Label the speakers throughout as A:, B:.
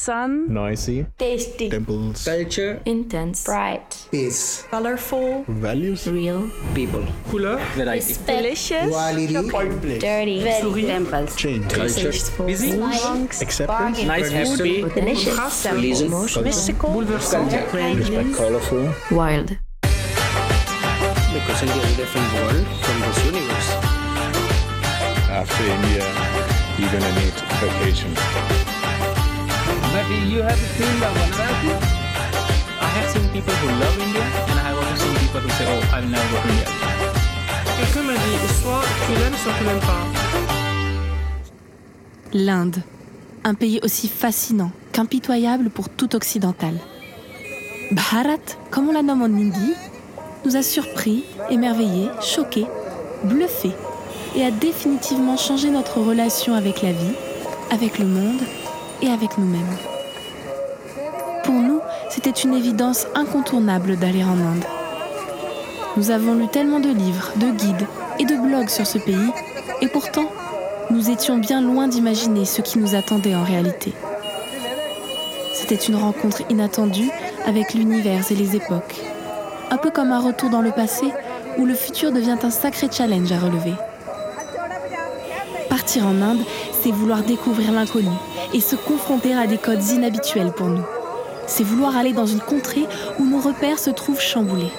A: Sun,
B: noisy,
C: tasty,
B: temples,
D: culture,
C: intense, bright,
E: peace,
A: colorful,
B: values,
C: real,
D: people,
F: couleur,
D: variety,
A: delicious,
E: quality,
C: dirty, very,
A: temples,
B: change,
D: culture, busy,
A: monks,
B: acceptance,
D: nice, happy,
C: delicious,
D: religion,
A: mystical,
F: bouleversant,
B: respect, colorful,
C: wild.
D: because India is a different world from this universe.
B: after India, you're gonna need vacation.
F: But you have seen the Varanasi?
G: I have seen people who love India, and I have also seen people who say, "Oh, I'll never go to India."
F: Quelqu'un m'a dit, soit tu l'aimes, soit tu l'aimes pas.
H: L'Inde, un pays aussi fascinant qu'impitoyable pour tout occidental. Bharat, comme on la nomme en hindi, nous a surpris, émerveillés, choqués, bluffés et a définitivement changé notre relation avec la vie, avec le monde et avec nous-mêmes. Pour nous, c'était une évidence incontournable d'aller en Inde. Nous avons lu tellement de livres, de guides et de blogs sur ce pays, et pourtant, nous étions bien loin d'imaginer ce qui nous attendait en réalité. C'était une rencontre inattendue avec l'univers et les époques. Un peu comme un retour dans le passé où le futur devient un sacré challenge à relever. Partir en Inde, c'est vouloir découvrir l'inconnu et se confronter à des codes inhabituels pour nous. C'est vouloir aller dans une contrée où nos repères se trouvent chamboulés.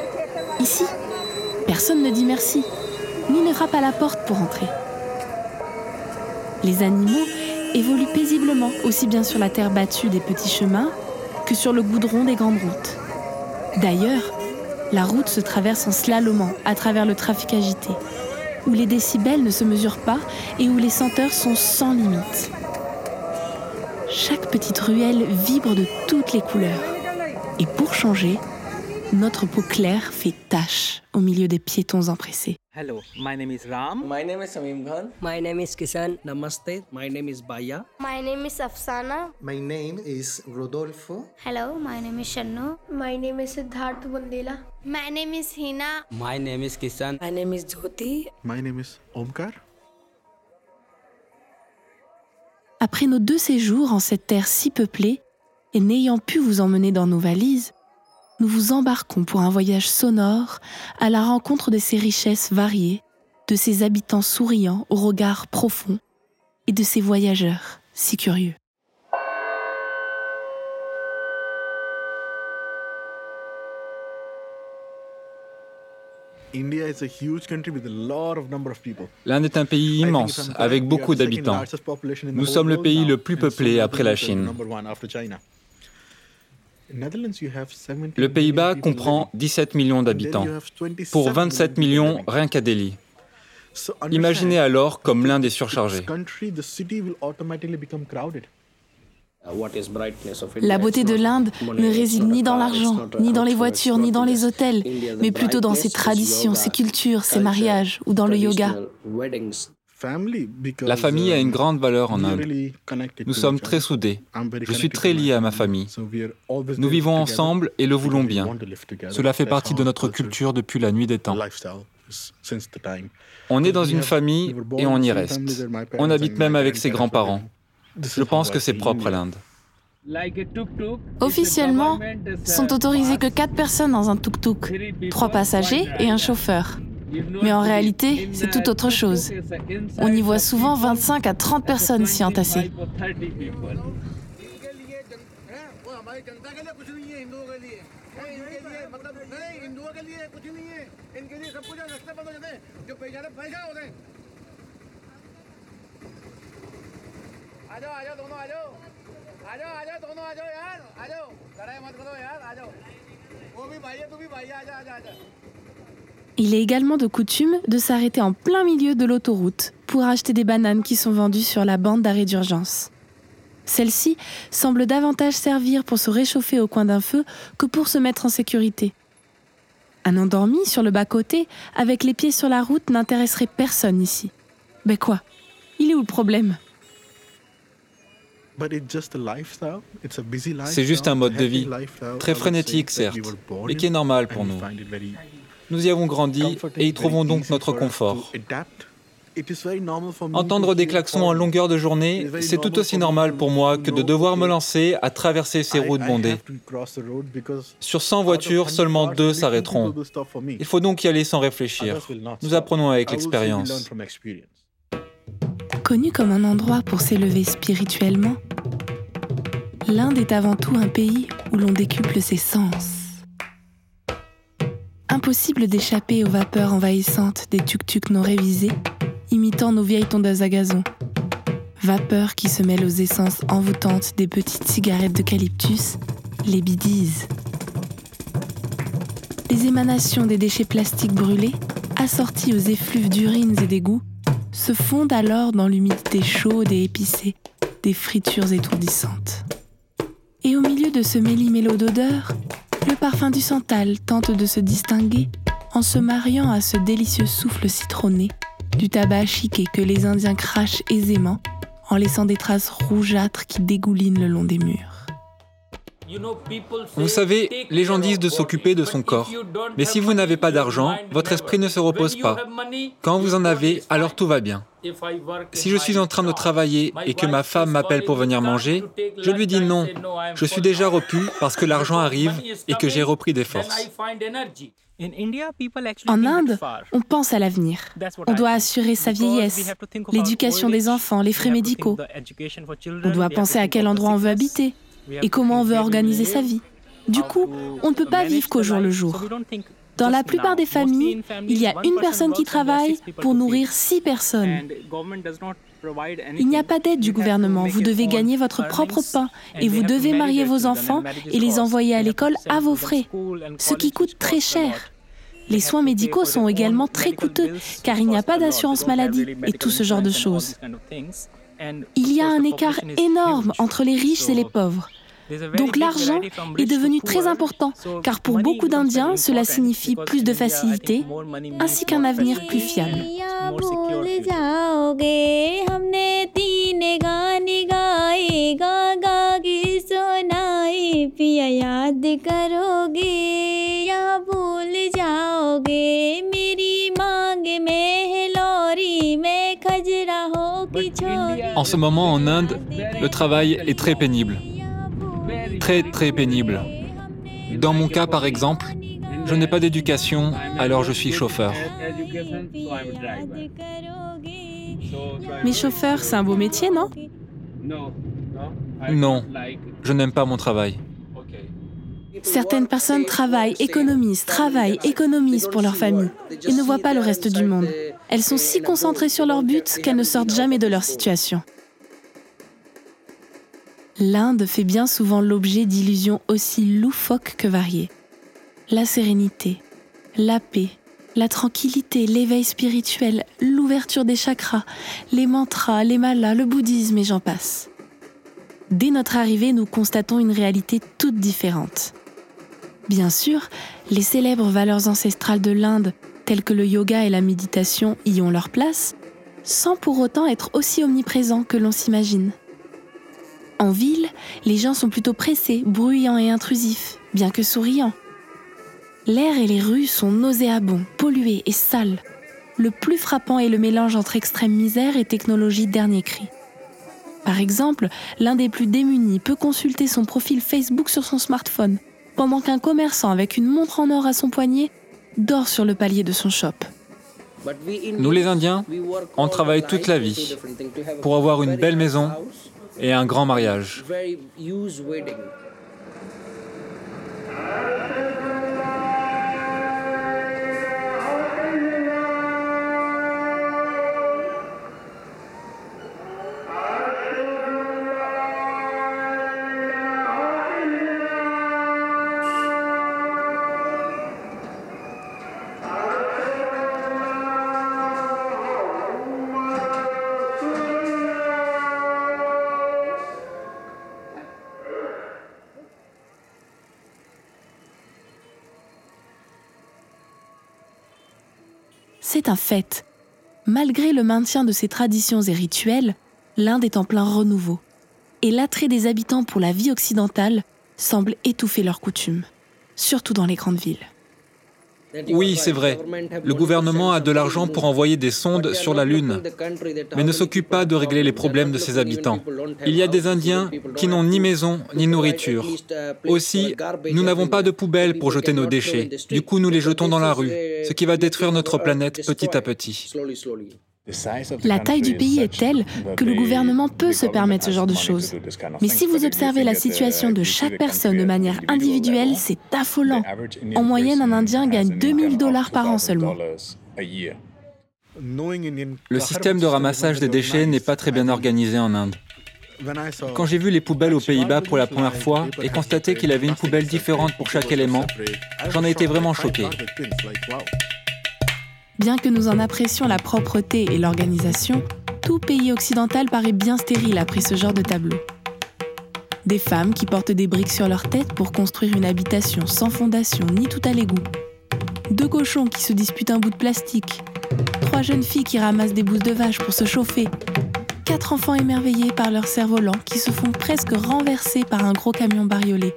H: Ici, personne ne dit merci, ni ne frappe à la porte pour entrer. Les animaux évoluent paisiblement aussi bien sur la terre battue des petits chemins que sur le goudron des grandes routes. D'ailleurs, la route se traverse en slalomant à travers le trafic agité, où les décibels ne se mesurent pas et où les senteurs sont sans limite. Chaque petite ruelle vibre de toutes les couleurs. Et pour changer, notre peau claire fait tache au milieu des piétons empressés.
G: Hello, my name is Ram.
D: My name is Samim Khan.
I: My name is Kisan. Namaste. My name is Baya.
J: My name is Afsana.
E: My name is Rodolfo.
J: Hello, my name is Shannu. My name is Siddharth Bundela. My name is Hina.
I: My name is Kisan.
C: My name is Jyoti.
B: My name is Omkar.
H: Après nos deux séjours en cette terre si peuplée, et n'ayant pu vous emmener dans nos valises, nous vous embarquons pour un voyage sonore à la rencontre de ces richesses variées, de ces habitants souriants au regard profond et de ces voyageurs si curieux.
G: L'Inde est un pays immense, avec beaucoup d'habitants. Nous sommes le pays le plus peuplé après la Chine.
B: number one after China. In Netherlands, you have 17
G: Le Pays-Bas comprend 17 millions d'habitants,
B: you have 27
G: pour 27
B: people
G: millions rien qu'à Delhi. Imaginez alors comme l'Inde est surchargée.
H: La beauté de l'Inde ne réside ni dans l'argent, ni dans les voitures, ni
I: not
H: dans les hôtels, mais plutôt dans ses traditions, ses cultures, ses mariages ou dans le yoga.
G: La famille a une
B: um,
G: grande valeur en
B: we are
G: Inde. Nous sommes très soudés. Je suis très
B: to my
G: lié à ma
B: family.
G: famille. Nous vivons
B: together
G: ensemble et le voulons
B: we
G: bien. Cela fait partie de
B: our
G: notre
B: culture,
G: depuis la nuit des temps.
B: lifestyle is- since the time.
G: On est dans
B: We
G: une famille et on
B: in
G: y reste. On habite même avec ses grands-parents. Je pense que c'est propre à l'Inde.
F: Like a tuk-tuk.
H: Officiellement, sont
F: uh,
H: autorisées que
F: pass,
H: 4 personnes dans un tuk-tuk,
F: three people,
H: 3 passagers et un chauffeur. Mais en réalité, c'est tout autre chose.
F: uh,
H: On y voit souvent
F: people,
H: 25 à 30 personnes s'y entasser.
F: 25 or 30 people.
H: Il est également de coutume de s'arrêter en plein milieu de l'autoroute pour acheter des bananes qui sont vendues sur la bande d'arrêt d'urgence. Celle-ci semble davantage servir pour se réchauffer au coin d'un feu que pour se mettre en sécurité. Un endormi sur le bas-côté, avec les pieds sur la route, n'intéresserait personne ici. Mais quoi? Il est où le problème?
G: C'est juste un mode de vie, très frénétique certes, mais qui est normal pour nous. Nous y avons grandi et y trouvons donc notre confort.
A: Entendre des klaxons en longueur de journée, c'est tout aussi normal pour moi que de devoir me lancer à traverser ces routes bondées. Sur 100 voitures, seulement deux s'arrêteront. Il faut donc y aller sans réfléchir. Nous apprenons avec l'expérience.
H: Connu comme un endroit pour s'élever spirituellement, l'Inde est avant tout un pays où l'on décuple ses sens. Impossible d'échapper aux vapeurs envahissantes des tuk-tuk non révisés, imitant nos vieilles tondeuses à gazon. Vapeurs qui se mêlent aux essences envoûtantes des petites cigarettes d'eucalyptus, les bidis. Les émanations des déchets plastiques brûlés, assorties aux effluves d'urines et d'égouts, se fondent alors dans l'humidité chaude et épicée des fritures étourdissantes. Et au milieu de ce méli-mélo d'odeurs, le parfum du santal tente de se distinguer en se mariant à ce délicieux souffle citronné du tabac chiqué que les Indiens crachent aisément en laissant des traces rougeâtres qui dégoulinent le long des murs.
A: Vous savez, les gens disent de s'occuper de son corps. Mais si vous n'avez pas d'argent, votre esprit ne se repose pas. Quand vous en avez, alors tout va bien. Si je suis en train de travailler et que ma femme m'appelle pour venir manger, je lui dis non. Je suis déjà repu parce que l'argent arrive et que j'ai repris des forces.
H: En Inde, on pense à l'avenir. On doit assurer sa vieillesse, l'éducation des enfants, les frais médicaux. On doit penser à quel endroit on veut habiter et comment on veut organiser sa vie. Du coup, on ne peut pas vivre qu'au jour le jour. Dans la plupart des familles, il y a une personne qui travaille pour nourrir six personnes. Il n'y a pas d'aide du gouvernement. Vous devez gagner votre propre pain et vous devez marier vos enfants et les envoyer à l'école à vos frais, ce qui coûte très cher. Les soins médicaux sont également très coûteux car il n'y a pas d'assurance maladie et tout ce genre de choses. Il y a un écart énorme entre les riches et les pauvres. Donc l'argent est devenu très important, car pour beaucoup d'Indiens, cela signifie plus de facilité, ainsi qu'un avenir plus fiable.
A: En ce moment en Inde, le travail est très pénible. Très très pénible. Dans mon cas par exemple, je n'ai pas d'éducation, alors je suis chauffeur.
H: Mais chauffeur, c'est un beau métier, non?
A: Non, je n'aime pas mon travail.
H: Certaines personnes travaillent, économisent, travaillent, économisent pour leur famille et ne voient pas le reste du monde. Elles sont si concentrées sur leur but qu'elles ne sortent jamais de leur situation. L'Inde fait bien souvent l'objet d'illusions aussi loufoques que variées. La sérénité, la paix, la tranquillité, l'éveil spirituel, l'ouverture des chakras, les mantras, les malas, le bouddhisme et j'en passe. Dès notre arrivée, nous constatons une réalité toute différente. Bien sûr, les célèbres valeurs ancestrales de l'Inde, telles que le yoga et la méditation, y ont leur place, sans pour autant être aussi omniprésents que l'on s'imagine. En ville, les gens sont plutôt pressés, bruyants et intrusifs, bien que souriants. L'air et les rues sont nauséabonds, pollués et sales. Le plus frappant est le mélange entre extrême misère et technologie dernier cri. Par exemple, l'un des plus démunis peut consulter son profil Facebook sur son smartphone, pendant qu'un commerçant avec une montre en or à son poignet dort sur le palier de son shop.
A: Nous les Indiens, on travaille toute la vie pour avoir une belle maison et un grand mariage.
H: Un fait. Malgré le maintien de ses traditions et rituels, l'Inde est en plein renouveau. Et l'attrait des habitants pour la vie occidentale semble étouffer leurs coutumes, surtout dans les grandes villes.
A: Oui, c'est vrai. Le gouvernement a de l'argent pour envoyer des sondes sur la Lune, mais ne s'occupe pas de régler les problèmes de ses habitants. Il y a des Indiens qui n'ont ni maison ni nourriture. Aussi, nous n'avons pas de poubelle pour jeter nos déchets. Du coup, nous les jetons dans la rue, ce qui va détruire notre planète petit à petit.
H: La taille du pays est telle que le gouvernement peut se permettre ce genre de choses. Mais si vous observez la situation de chaque personne de manière individuelle, c'est affolant. En moyenne, un Indien gagne 2000 dollars par an seulement.
A: Le système de ramassage des déchets n'est pas très bien organisé en Inde. Quand j'ai vu les poubelles aux Pays-Bas pour la première fois et constaté qu'il avait une poubelle différente pour chaque élément, j'en ai été vraiment choqué.
H: Bien que nous en apprécions la propreté et l'organisation, tout pays occidental paraît bien stérile après ce genre de tableau. Des femmes qui portent des briques sur leur tête pour construire une habitation sans fondation ni tout à l'égout. Deux cochons qui se disputent un bout de plastique. Trois jeunes filles qui ramassent des bousses de vache pour se chauffer. Quatre enfants émerveillés par leur cerf-volant qui se font presque renverser par un gros camion bariolé.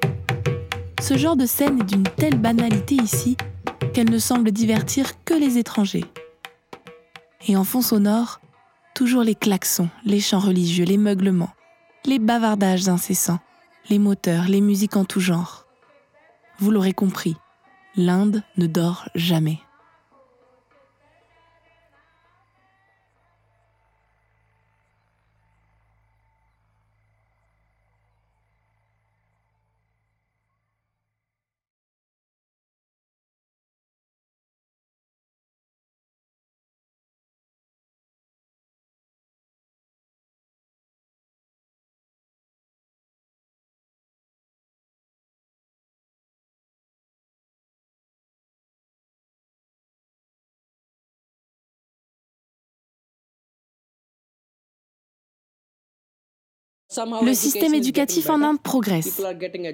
H: Ce genre de scène est d'une telle banalité ici qu'elle ne semble divertir que les étrangers. Et en fond sonore, toujours les klaxons, les chants religieux, les meuglements, les bavardages incessants, les moteurs, les musiques en tout genre. Vous l'aurez compris, l'Inde ne dort jamais. Le système éducatif en Inde progresse.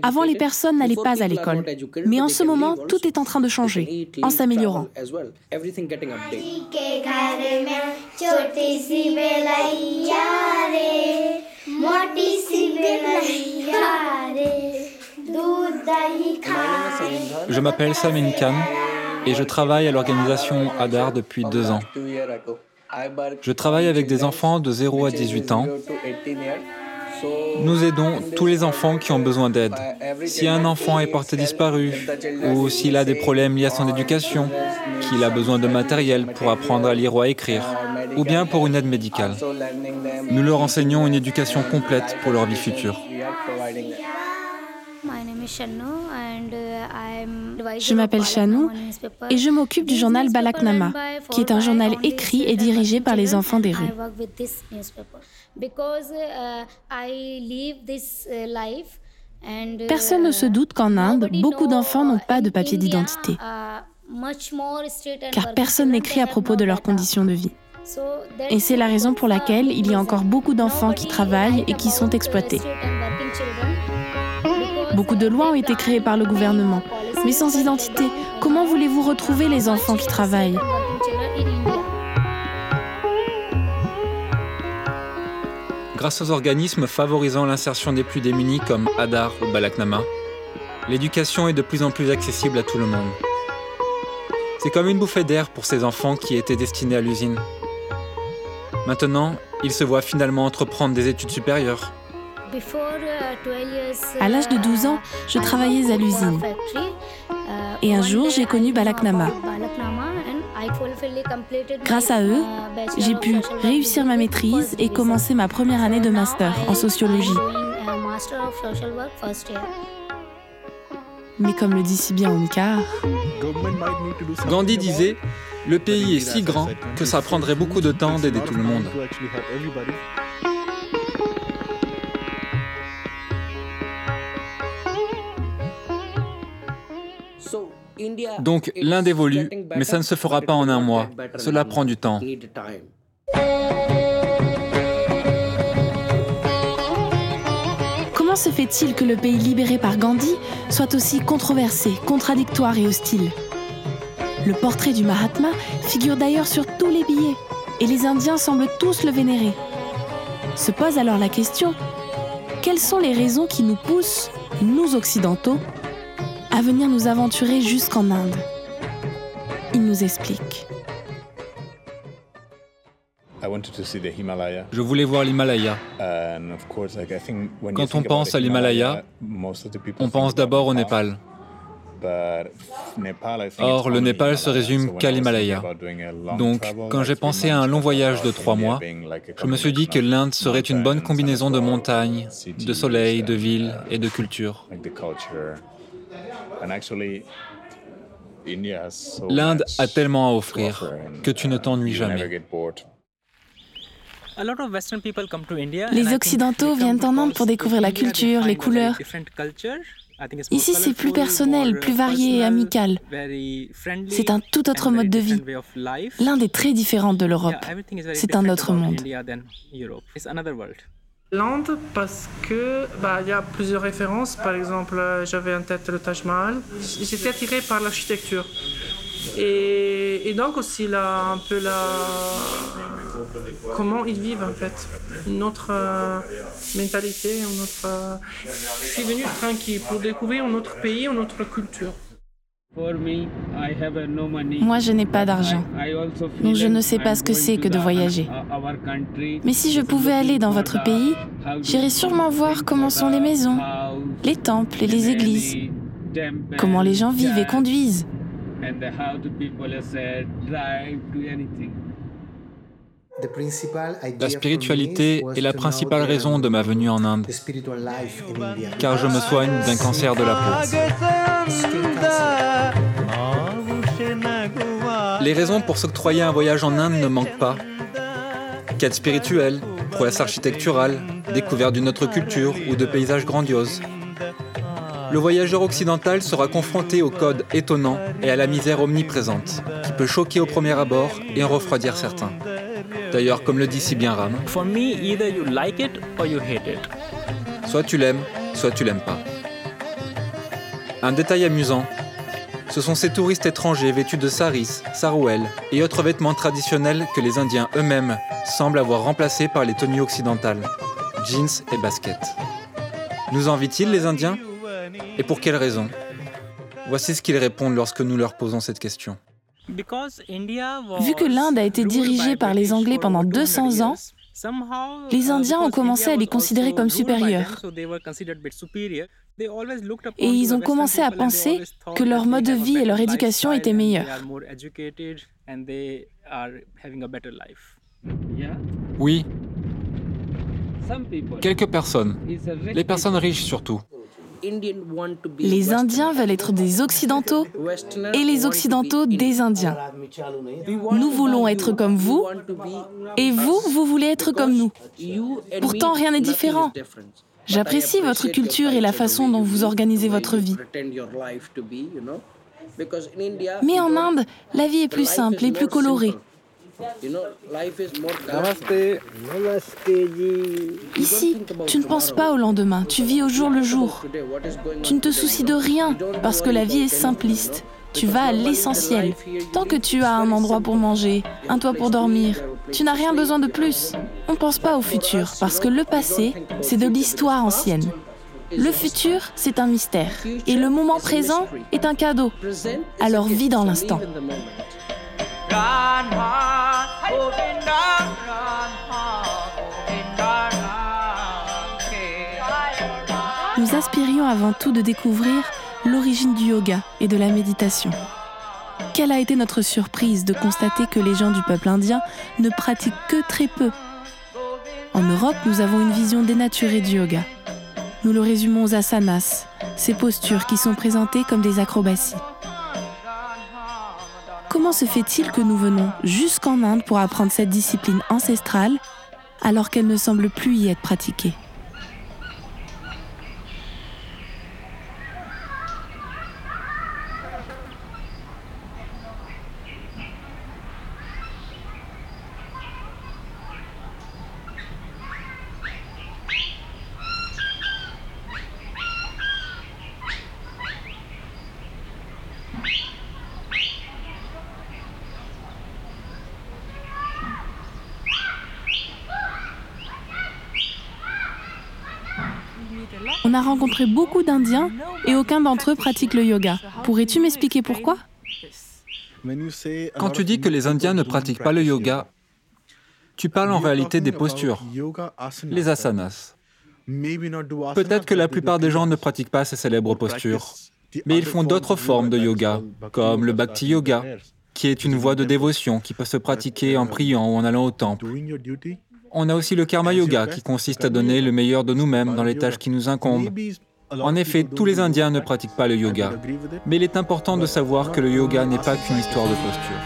H: Avant, les personnes n'allaient pas à l'école. Mais en ce moment, tout est en train de changer, en s'améliorant.
A: Je m'appelle Samin Khan et je travaille à l'organisation ADAR depuis deux ans. Je travaille avec des enfants de 0 à 18 ans. Nous aidons tous les enfants qui ont besoin d'aide. Si un enfant est porté disparu ou s'il a des problèmes liés à son éducation, qu'il a besoin de matériel pour apprendre à lire ou à écrire, ou bien pour une aide médicale, nous leur enseignons une éducation complète pour leur vie future.
H: Je m'appelle Chanou et je m'occupe du journal Balaknama, qui est un journal écrit et dirigé par les enfants des rues. Personne ne se doute qu'en Inde, beaucoup d'enfants n'ont pas de papier d'identité, car personne n'écrit à propos de leurs conditions de vie. Et c'est la raison pour laquelle il y a encore beaucoup d'enfants qui travaillent et qui sont exploités. Beaucoup de lois ont été créées par le gouvernement, mais sans identité, comment voulez-vous retrouver les enfants qui travaillent
A: Grâce aux organismes favorisant l'insertion des plus démunis comme Adar ou Balaknama, l'éducation est de plus en plus accessible à tout le monde. C'est comme une bouffée d'air pour ces enfants qui étaient destinés à l'usine. Maintenant, ils se voient finalement entreprendre des études supérieures.
H: À l'âge de 12 ans, je travaillais à l'usine. Et un jour, j'ai connu Balaknama. Grâce à eux, j'ai pu réussir ma maîtrise et commencer ma première année de master en sociologie. Mais comme le dit si bien Omkar,
A: Gandhi disait Le pays est si grand que ça prendrait beaucoup de temps d'aider tout le monde. Donc l'Inde évolue, mais ça ne se fera pas en un mois. Cela prend du temps.
H: Comment se fait-il que le pays libéré par Gandhi soit aussi controversé, contradictoire et hostile? Le portrait du Mahatma figure d'ailleurs sur tous les billets, et les Indiens semblent tous le vénérer. Se pose alors la question, quelles sont les raisons qui nous poussent, nous occidentaux, à venir nous aventurer jusqu'en Inde nous explique.
A: Je voulais voir l'Himalaya. Quand on pense à l'Himalaya, on pense d'abord au Népal. Or, le Népal se résume qu'à l'Himalaya. Donc, quand j'ai pensé à un long voyage de trois mois, je me suis dit que l'Inde serait une bonne combinaison de montagnes, de soleil, de villes et de culture. L'Inde a tellement à offrir que tu ne t'ennuies jamais.
H: Les Occidentaux viennent en Inde pour découvrir la culture, les couleurs. Ici, c'est plus personnel, plus varié et amical. C'est un tout autre mode de vie. L'Inde est très différente de l'Europe. C'est un autre monde.
K: L'Inde parce que bah, il y a plusieurs références. Par exemple, euh, j'avais en tête le Taj Mahal. J'étais attiré par l'architecture. Et, et, donc aussi là, un peu la comment ils vivent en fait, une autre euh, mentalité, une autre. Euh... Je suis venu tranquille pour découvrir un autre pays, une autre culture.
H: Moi, je n'ai pas d'argent, donc je ne sais pas ce que c'est que de voyager. Mais si je pouvais aller dans votre pays, j'irais sûrement voir comment sont les maisons, les temples et les églises, comment les gens vivent et conduisent.
A: La spiritualité est la principale raison de ma venue en Inde, car je me soigne d'un cancer de la peau. Les raisons pour s'octroyer un voyage en Inde ne manquent pas. Quête spirituelle, prouesse architecturale, découverte d'une autre culture ou de paysages grandioses. Le voyageur occidental sera confronté aux codes étonnants et à la misère omniprésente, qui peut choquer au premier abord et en refroidir certains. D'ailleurs, comme le dit si bien Ram, soit tu l'aimes, soit tu l'aimes pas. Un détail amusant, ce sont ces touristes étrangers vêtus de saris, sarouels et autres vêtements traditionnels que les Indiens eux-mêmes semblent avoir remplacés par les tenues occidentales, jeans et baskets. Nous envient-ils les Indiens? Et pour quelles raisons Voici ce qu'ils répondent lorsque nous leur posons cette question.
H: Vu que l'Inde a été dirigée par les Anglais pendant 200 ans, les Indiens ont commencé à les considérer comme supérieurs. Et ils ont commencé à penser que leur mode de vie et leur éducation étaient meilleurs.
A: Oui. Quelques personnes, les personnes riches surtout.
H: Les Indiens veulent être des Occidentaux et les Occidentaux des Indiens. Nous voulons être comme vous et vous, vous voulez être comme nous. Pourtant, rien n'est différent. J'apprécie votre culture et la façon dont vous organisez votre vie. Mais en Inde, la vie est plus simple et plus colorée. Ici, tu ne penses pas au lendemain, tu vis au jour le jour. Tu ne te soucies de rien parce que la vie est simpliste. Tu vas à l'essentiel. Tant que tu as un endroit pour manger, un toit pour dormir, tu n'as rien besoin de plus. On ne pense pas au futur parce que le passé, c'est de l'histoire ancienne. Le futur, c'est un mystère. Et le moment présent est un cadeau. Alors vis dans l'instant. Nous aspirions avant tout de découvrir l'origine du yoga et de la méditation. Quelle a été notre surprise de constater que les gens du peuple indien ne pratiquent que très peu. En Europe, nous avons une vision dénaturée du yoga. Nous le résumons aux asanas, ces postures qui sont présentées comme des acrobaties. Comment se fait-il que nous venons jusqu'en Inde pour apprendre cette discipline ancestrale alors qu'elle ne semble plus y être pratiquée On a rencontré beaucoup d'Indiens et aucun d'entre eux pratique le yoga. Pourrais-tu m'expliquer pourquoi?
A: Quand tu dis que les Indiens ne pratiquent pas le yoga, tu parles en réalité des postures, les asanas. Peut-être que la plupart des gens ne pratiquent pas ces célèbres postures, mais ils font d'autres formes de yoga, comme le bhakti yoga, qui est une voie de dévotion qui peut se pratiquer en priant ou en allant au temple. On a aussi le karma yoga, qui consiste à donner le meilleur de nous-mêmes dans les tâches qui nous incombent. En effet, tous les Indiens ne pratiquent pas le yoga, mais il est important de savoir que le yoga n'est pas qu'une histoire de posture.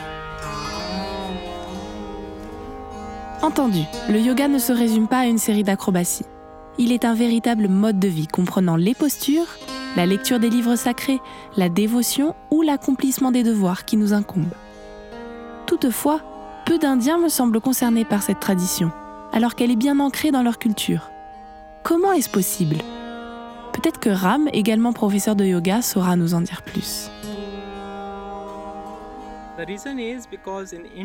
H: Entendu, le yoga ne se résume pas à une série d'acrobaties. Il est un véritable mode de vie comprenant les postures, la lecture des livres sacrés, la dévotion ou l'accomplissement des devoirs qui nous incombent. Toutefois, peu d'Indiens me semblent concernés par cette tradition, alors qu'elle est bien ancrée dans leur culture. Comment est-ce possible? Peut-être que Ram, également professeur de yoga, saura nous en dire plus.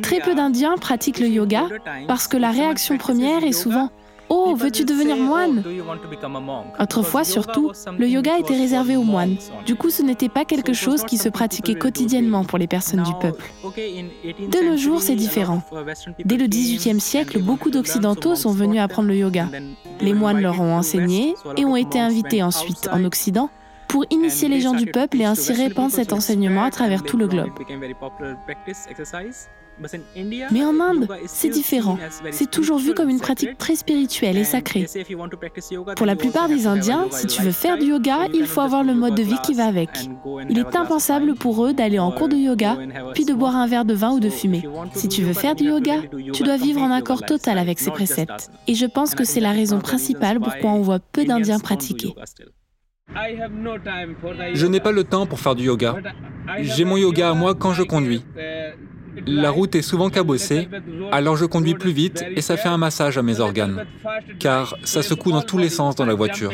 H: Très peu d'Indiens pratiquent le yoga parce que la réaction première est souvent Oh, veux-tu devenir moine? Autrefois, surtout, le yoga était réservé aux moines. Du coup, ce n'était pas quelque chose qui se pratiquait quotidiennement pour les personnes du peuple. De nos jours, c'est différent. Dès le XVIIIe siècle, beaucoup d'Occidentaux sont venus apprendre le yoga. Les moines leur ont enseigné et ont été invités ensuite en Occident pour initier les gens du peuple et ainsi répandre cet enseignement à travers tout le globe. Mais en Inde, c'est différent. C'est toujours vu comme une pratique très spirituelle et sacrée. Pour la plupart des Indiens, si tu veux faire du yoga, il faut avoir le mode de vie qui va avec. Il est impensable pour eux d'aller en cours de yoga, puis de boire un verre de vin ou de fumer. Si tu veux faire du yoga, tu dois vivre en accord total avec ces préceptes. Et je pense que c'est la raison principale pourquoi on voit peu d'Indiens pratiquer.
A: Je n'ai pas le temps pour faire du yoga. J'ai mon yoga à moi quand je conduis. La route est souvent cabossée, alors je conduis plus vite et ça fait un massage à mes organes, car ça secoue dans tous les sens dans la voiture.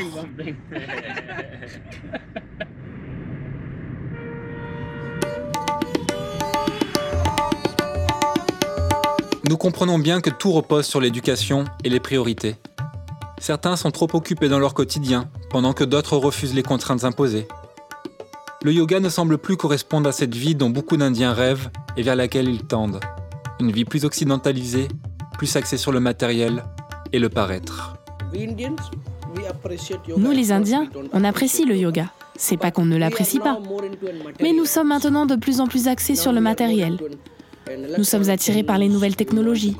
A: Nous comprenons bien que tout repose sur l'éducation et les priorités. Certains sont trop occupés dans leur quotidien, pendant que d'autres refusent les contraintes imposées. Le yoga ne semble plus correspondre à cette vie dont beaucoup d'Indiens rêvent et vers laquelle ils tendent. Une vie plus occidentalisée, plus axée sur le matériel et le paraître.
H: Nous, les Indiens, on apprécie le yoga. C'est pas qu'on ne l'apprécie pas. Mais nous sommes maintenant de plus en plus axés sur le matériel. Nous sommes attirés par les nouvelles technologies,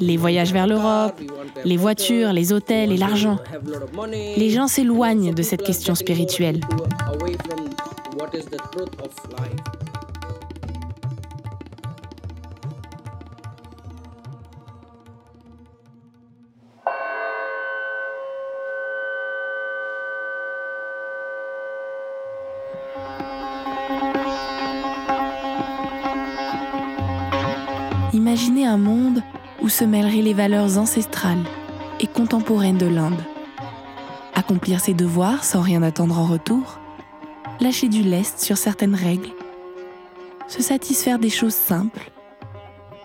H: les voyages vers l'Europe, les voitures, les hôtels et l'argent. Les gens s'éloignent de cette question spirituelle. Se mêleraient les valeurs ancestrales et contemporaines de l'Inde? Accomplir ses devoirs sans rien attendre en retour, lâcher du lest sur certaines règles, se satisfaire des choses simples,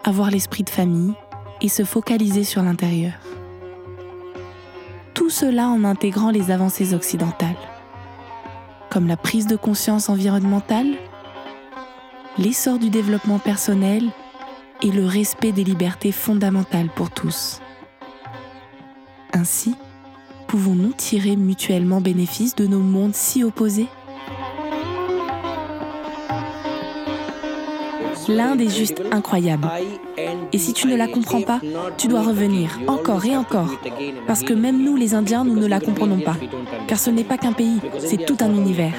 H: avoir l'esprit de famille et se focaliser sur l'intérieur? Tout cela en intégrant les avancées occidentales, comme la prise de conscience environnementale, l'essor du développement personnel et le respect des libertés fondamentales pour tous. Ainsi, pouvons-nous tirer mutuellement bénéfice de nos mondes si opposés? L'Inde est juste incroyable. Et si tu ne la comprends pas, tu dois revenir encore et encore. Parce que même nous, les Indiens, nous ne la comprenons pas. Car ce n'est pas qu'un pays, c'est tout un univers.